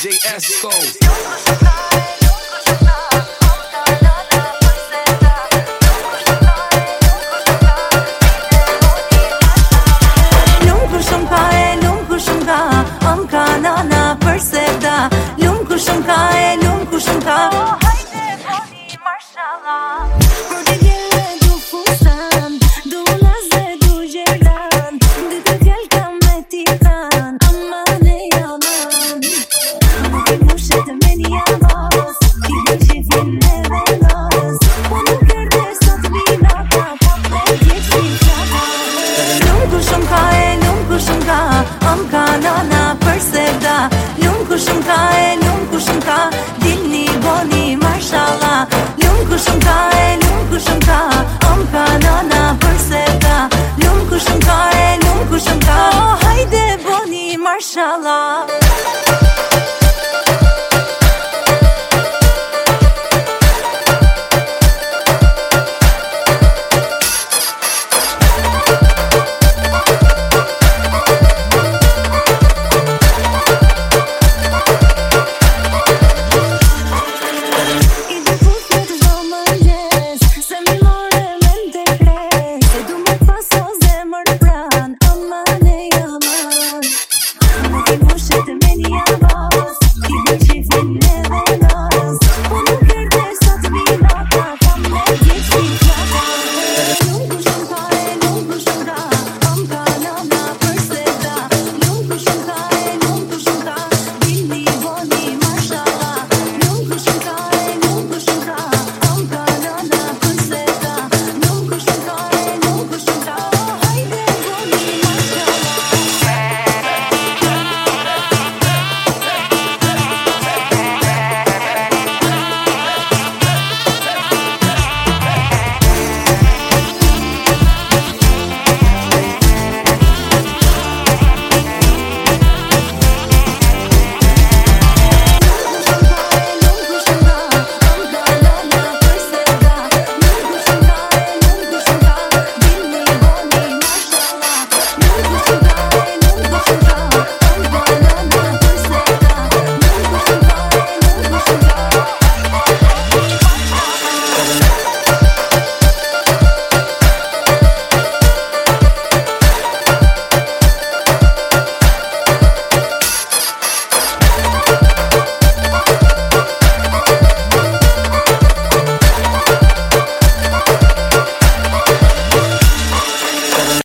DJ Esco. se da Lumë ku shumë e lumë ku shumë ka Dilni boni mashalla Lumë ku shumë ka e lumë ku shumë ka nana për se da Lumë ku shumë ka